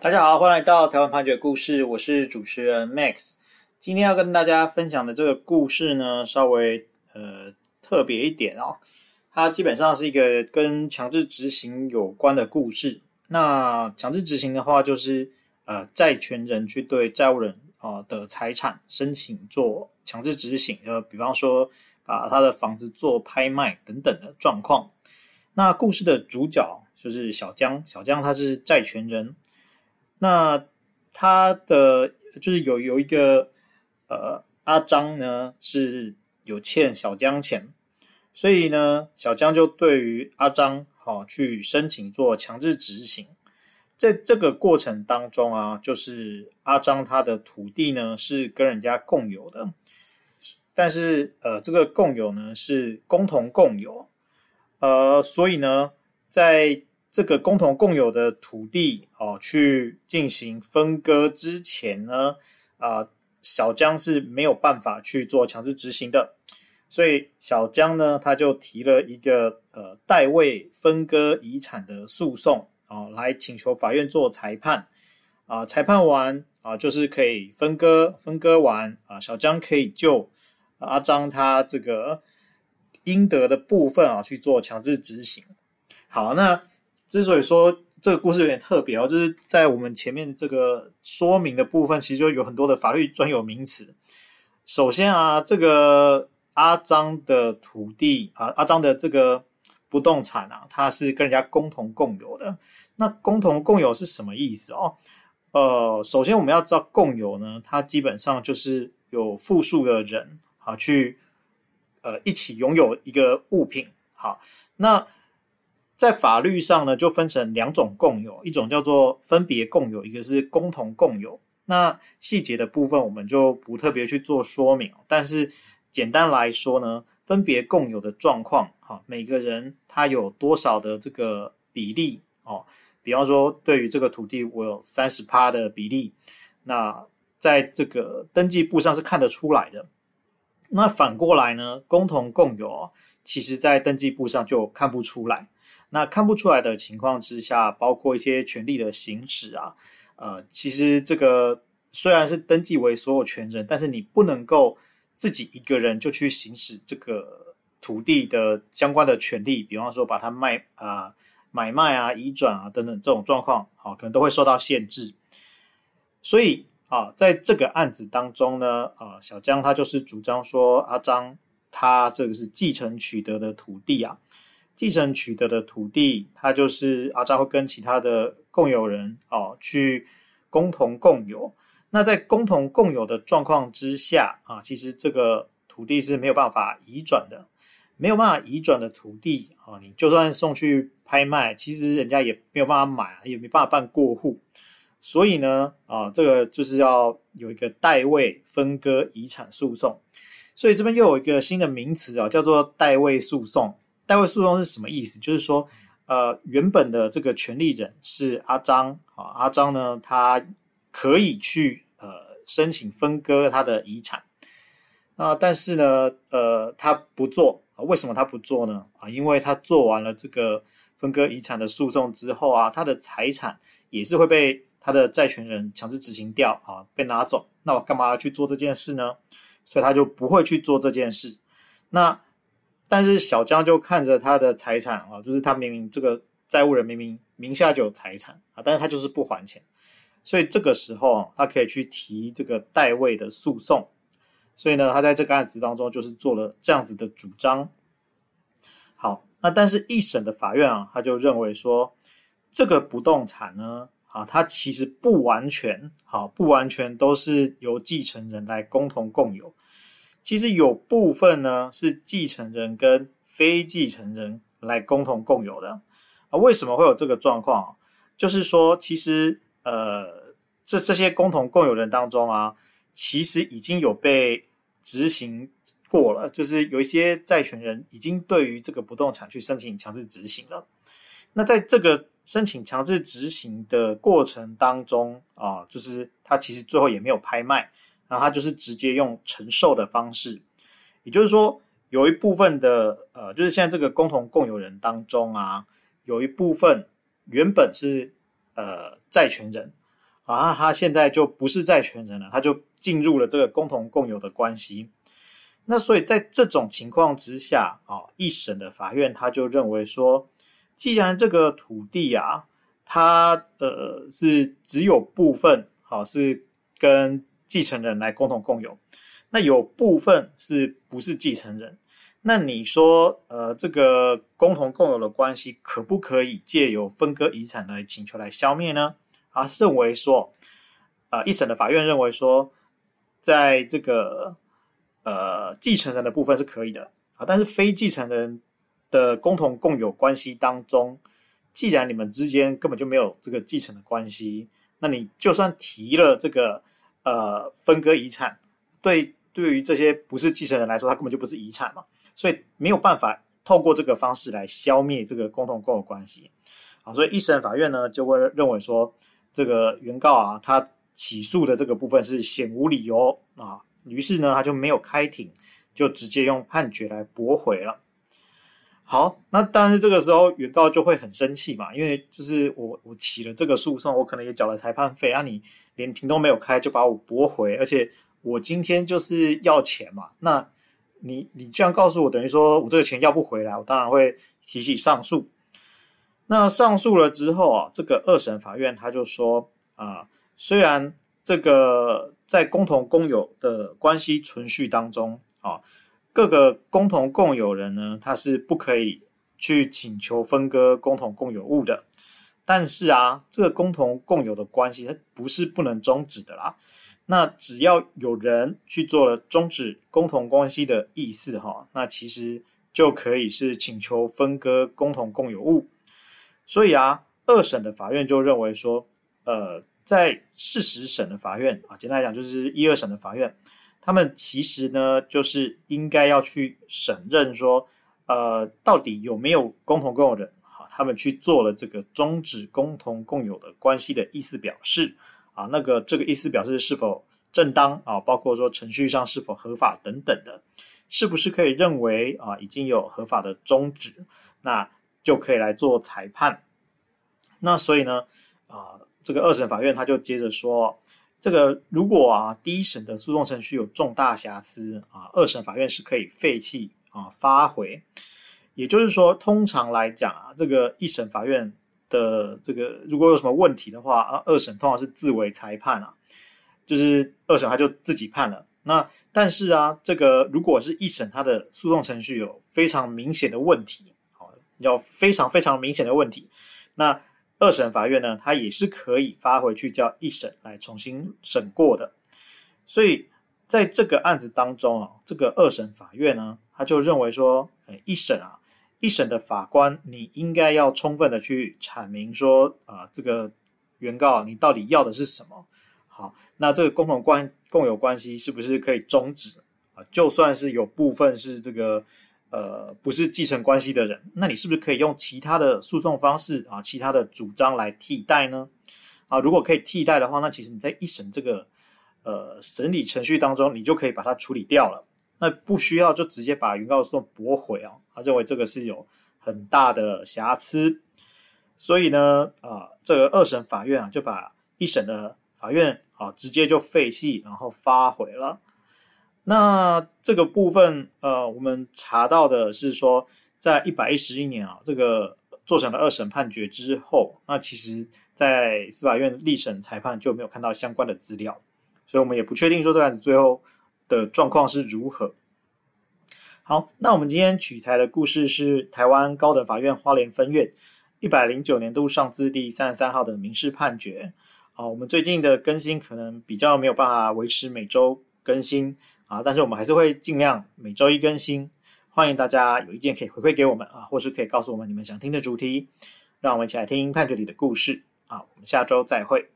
大家好，欢迎来到台湾判决故事，我是主持人 Max。今天要跟大家分享的这个故事呢，稍微呃特别一点哦。它基本上是一个跟强制执行有关的故事。那强制执行的话，就是呃债权人去对债务人啊、的财产申请做强制执行，呃，比方说把他的房子做拍卖等等的状况。那故事的主角就是小江，小江他是债权人。那他的就是有有一个呃阿张呢是有欠小江钱，所以呢小江就对于阿张好去申请做强制执行。在这个过程当中啊，就是阿张他的土地呢是跟人家共有的，但是呃这个共有呢是共同共有，呃所以呢在这个共同共有的土地哦，去进行分割之前呢，啊、小江是没有办法去做强制执行的，所以小江呢，他就提了一个呃代位分割遗产的诉讼啊、来请求法院做裁判啊、裁判完啊、就是可以分割，分割完啊、小江可以就阿张他这个应得的部分啊去做强制执行。好，那。之所以说这个故事有点特别哦，就是在我们前面这个说明的部分，其实就有很多的法律专有名词。首先啊，这个阿张的土地啊，阿张的这个不动产啊，它是跟人家共同共有的。那共同共有是什么意思哦？呃，首先我们要知道共有呢，它基本上就是有复数的人啊去呃一起拥有一个物品。好，那。在法律上呢，就分成两种共有，一种叫做分别共有，一个是共同共有。那细节的部分我们就不特别去做说明，但是简单来说呢，分别共有的状况，哈，每个人他有多少的这个比例哦？比方说，对于这个土地，我有三十趴的比例，那在这个登记簿上是看得出来的。那反过来呢，共同共有，其实在登记簿上就看不出来。那看不出来的情况之下，包括一些权利的行使啊，呃，其实这个虽然是登记为所有权人，但是你不能够自己一个人就去行使这个土地的相关的权利，比方说把它卖啊、买卖啊、移转啊等等这种状况，好，可能都会受到限制。所以啊，在这个案子当中呢，啊，小江他就是主张说，阿张他这个是继承取得的土地啊。继承取得的土地，它就是阿扎会跟其他的共有人哦去共同共有。那在共同共有的状况之下啊，其实这个土地是没有办法移转的，没有办法移转的土地啊，你就算送去拍卖，其实人家也没有办法买，也没办法办过户。所以呢，啊，这个就是要有一个代位分割遗产诉讼。所以这边又有一个新的名词啊，叫做代位诉讼。代位诉讼是什么意思？就是说，呃，原本的这个权利人是阿张啊，阿张呢，他可以去呃申请分割他的遗产，啊，但是呢，呃，他不做啊，为什么他不做呢？啊，因为他做完了这个分割遗产的诉讼之后啊，他的财产也是会被他的债权人强制执行掉啊，被拿走。那我干嘛要去做这件事呢？所以他就不会去做这件事。那。但是小江就看着他的财产啊，就是他明明这个债务人明明名下就有财产啊，但是他就是不还钱，所以这个时候啊，他可以去提这个代位的诉讼。所以呢，他在这个案子当中就是做了这样子的主张。好，那但是一审的法院啊，他就认为说，这个不动产呢，啊，它其实不完全好，不完全都是由继承人来共同共有。其实有部分呢是继承人跟非继承人来共同共有的啊。为什么会有这个状况？就是说，其实呃，这这些共同共有人当中啊，其实已经有被执行过了，就是有一些债权人已经对于这个不动产去申请强制执行了。那在这个申请强制执行的过程当中啊，就是他其实最后也没有拍卖。然后他就是直接用承受的方式，也就是说，有一部分的呃，就是现在这个共同共有人当中啊，有一部分原本是呃债权人啊，他现在就不是债权人了，他就进入了这个共同共有的关系。那所以在这种情况之下啊，一审的法院他就认为说，既然这个土地啊，它呃是只有部分好是跟继承人来共同共有，那有部分是不是继承人？那你说呃这个共同共有的关系可不可以借由分割遗产来请求来消灭呢？啊，认为说，呃，一审的法院认为说，在这个呃继承人的部分是可以的啊，但是非继承人的共同共有关系当中，既然你们之间根本就没有这个继承的关系，那你就算提了这个呃分割遗产，对对于这些不是继承人来说，他根本就不是遗产嘛，所以没有办法透过这个方式来消灭这个共同共有关系。啊，所以一审法院呢就会认为说。这个原告啊，他起诉的这个部分是显无理由啊，于是呢，他就没有开庭，就直接用判决来驳回了。好，那但是这个时候原告就会很生气嘛，因为就是我我起了这个诉讼，我可能也缴了裁判费啊，你连庭都没有开就把我驳回，而且我今天就是要钱嘛，那你你这样告诉我，等于说我这个钱要不回来，我当然会提起上诉。那上诉了之后啊，这个二审法院他就说啊，虽然这个在共同共有的关系存续当中啊，各个共同共有人呢，他是不可以去请求分割共同共有物的。但是啊，这个共同共有的关系它不是不能终止的啦。那只要有人去做了终止共同关系的意思哈，那其实就可以是请求分割共同共有物。所以啊，二审的法院就认为说，呃，在事实审的法院啊，简单来讲就是一二审的法院，他们其实呢，就是应该要去审认说，呃，到底有没有共同共有人，好，他们去做了这个终止共同共有的关系的意思表示，啊，那个这个意思表示是否正当啊，包括说程序上是否合法等等的，是不是可以认为啊，已经有合法的终止，那。就可以来做裁判。那所以呢，啊、这个二审法院他就接着说，这个如果啊第一审的诉讼程序有重大瑕疵啊，二审法院是可以废弃啊发回。也就是说，通常来讲啊，这个一审法院的这个如果有什么问题的话啊，二审通常是自为裁判啊，就是二审他就自己判了。那但是啊，这个如果是一审他的诉讼程序有非常明显的问题啊。要非常非常明显的问题，那二审法院呢，它也是可以发回去叫一审来重新审过的。所以在这个案子当中啊，这个二审法院呢，他就认为说，诶，一审啊，一审的法官你应该要充分的去阐明说，啊，这个原告你到底要的是什么？好，那这个共同关共有关系是不是可以终止啊？就算是有部分是这个。呃，不是继承关系的人，那你是不是可以用其他的诉讼方式啊，其他的主张来替代呢？啊，如果可以替代的话，那其实你在一审这个呃审理程序当中，你就可以把它处理掉了，那不需要就直接把原告诉讼驳回啊。他认为这个是有很大的瑕疵，所以呢，啊，这个二审法院啊就把一审的法院啊直接就废弃，然后发回了。那这个部分，呃，我们查到的是说，在一百一十一年啊，这个作成的二审判决之后，那其实，在司法院历审裁判就没有看到相关的资料，所以我们也不确定说这案子最后的状况是如何。好，那我们今天取材的故事是台湾高等法院花莲分院一百零九年度上字第三十三号的民事判决。好，我们最近的更新可能比较没有办法维持每周更新。啊，但是我们还是会尽量每周一更新，欢迎大家有意见可以回馈给我们啊，或是可以告诉我们你们想听的主题，让我们一起来听判决里的故事啊，我们下周再会。